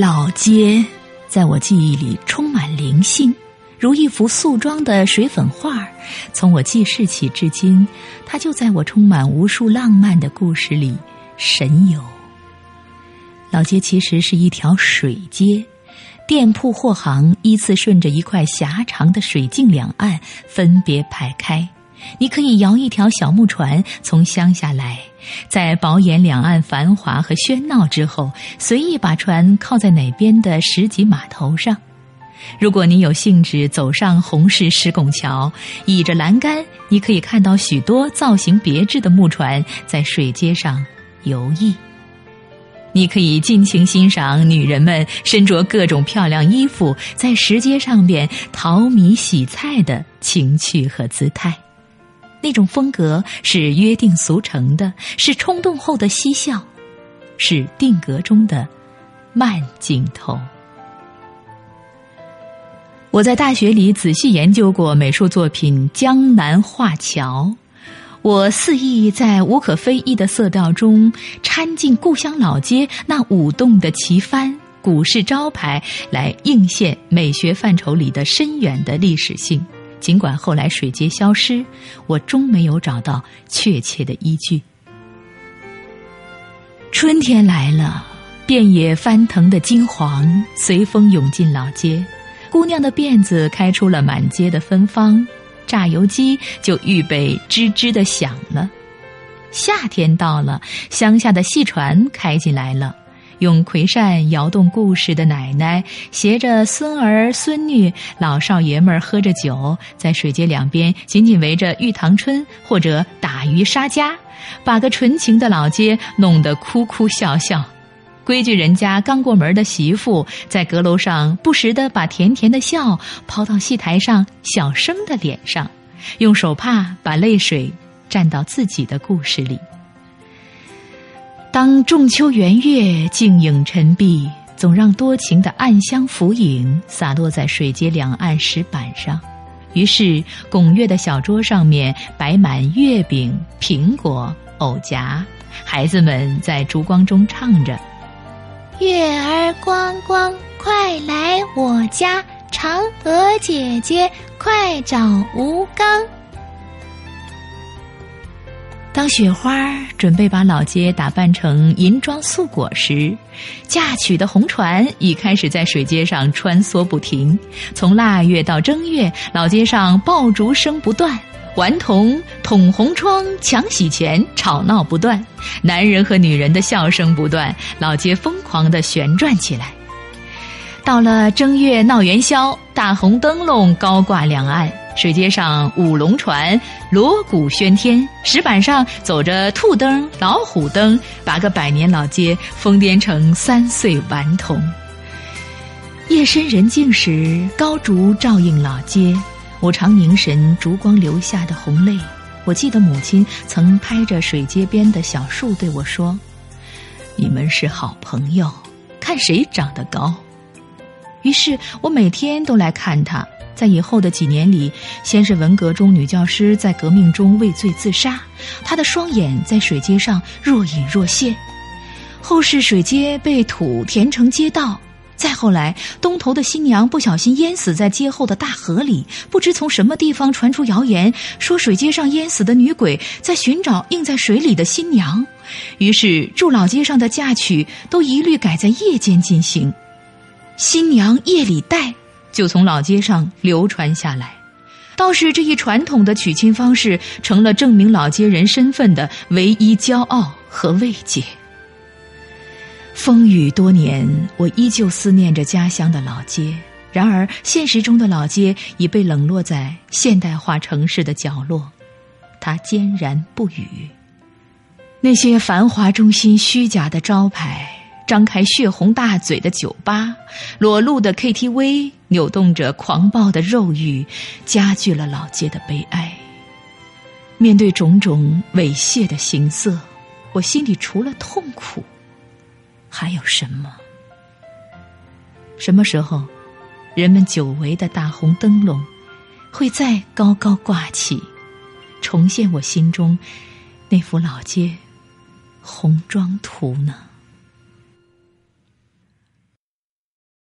老街在我记忆里充满灵性，如一幅素妆的水粉画从我记事起至今，它就在我充满无数浪漫的故事里神游。老街其实是一条水街，店铺货行依次顺着一块狭长的水径两岸分别排开。你可以摇一条小木船从乡下来，在饱眼两岸繁华和喧闹之后，随意把船靠在哪边的石级码头上。如果你有兴致走上红石石拱桥，倚着栏杆，你可以看到许多造型别致的木船在水街上游弋。你可以尽情欣赏女人们身着各种漂亮衣服在石阶上边淘米洗菜的情趣和姿态。那种风格是约定俗成的，是冲动后的嬉笑，是定格中的慢镜头。我在大学里仔细研究过美术作品《江南画桥》，我肆意在无可非议的色调中掺进故乡老街那舞动的旗帆、古式招牌，来映现美学范畴里的深远的历史性。尽管后来水街消失，我终没有找到确切的依据。春天来了，遍野翻腾的金黄随风涌进老街，姑娘的辫子开出了满街的芬芳，榨油机就预备吱吱的响了。夏天到了，乡下的戏船开进来了。用葵扇摇动故事的奶奶，携着孙儿孙女，老少爷们儿喝着酒，在水街两边紧紧围着玉堂春或者打鱼杀家，把个纯情的老街弄得哭哭笑笑。规矩人家刚过门的媳妇，在阁楼上不时地把甜甜的笑抛到戏台上小生的脸上，用手帕把泪水蘸到自己的故事里。当仲秋圆月，静影沉璧，总让多情的暗香浮影洒落在水街两岸石板上。于是，拱月的小桌上面摆满月饼、苹果、藕夹，孩子们在烛光中唱着：“月儿光光，快来我家；嫦娥姐姐，快找吴刚。”当雪花准备把老街打扮成银装素裹时，嫁娶的红船已开始在水街上穿梭不停。从腊月到正月，老街上爆竹声不断，顽童捅红窗、抢喜钱，吵闹不断。男人和女人的笑声不断，老街疯狂地旋转起来。到了正月闹元宵，大红灯笼高挂两岸。水街上舞龙船，锣鼓喧天；石板上走着兔灯、老虎灯，把个百年老街疯癫成三岁顽童。夜深人静时，高烛照映老街，我常凝神烛光留下的红泪。我记得母亲曾拍着水街边的小树对我说：“你们是好朋友，看谁长得高。”于是我每天都来看他。在以后的几年里，先是文革中女教师在革命中畏罪自杀，她的双眼在水街上若隐若现；后是水街被土填成街道，再后来东头的新娘不小心淹死在街后的大河里，不知从什么地方传出谣言，说水街上淹死的女鬼在寻找映在水里的新娘，于是住老街上的嫁娶都一律改在夜间进行，新娘夜里带。就从老街上流传下来，倒是这一传统的娶亲方式成了证明老街人身份的唯一骄傲和慰藉。风雨多年，我依旧思念着家乡的老街。然而，现实中的老街已被冷落在现代化城市的角落，它坚然不语。那些繁华中心虚假的招牌。张开血红大嘴的酒吧，裸露的 KTV，扭动着狂暴的肉欲，加剧了老街的悲哀。面对种种猥亵的形色，我心里除了痛苦，还有什么？什么时候，人们久违的大红灯笼会再高高挂起，重现我心中那幅老街红妆图呢？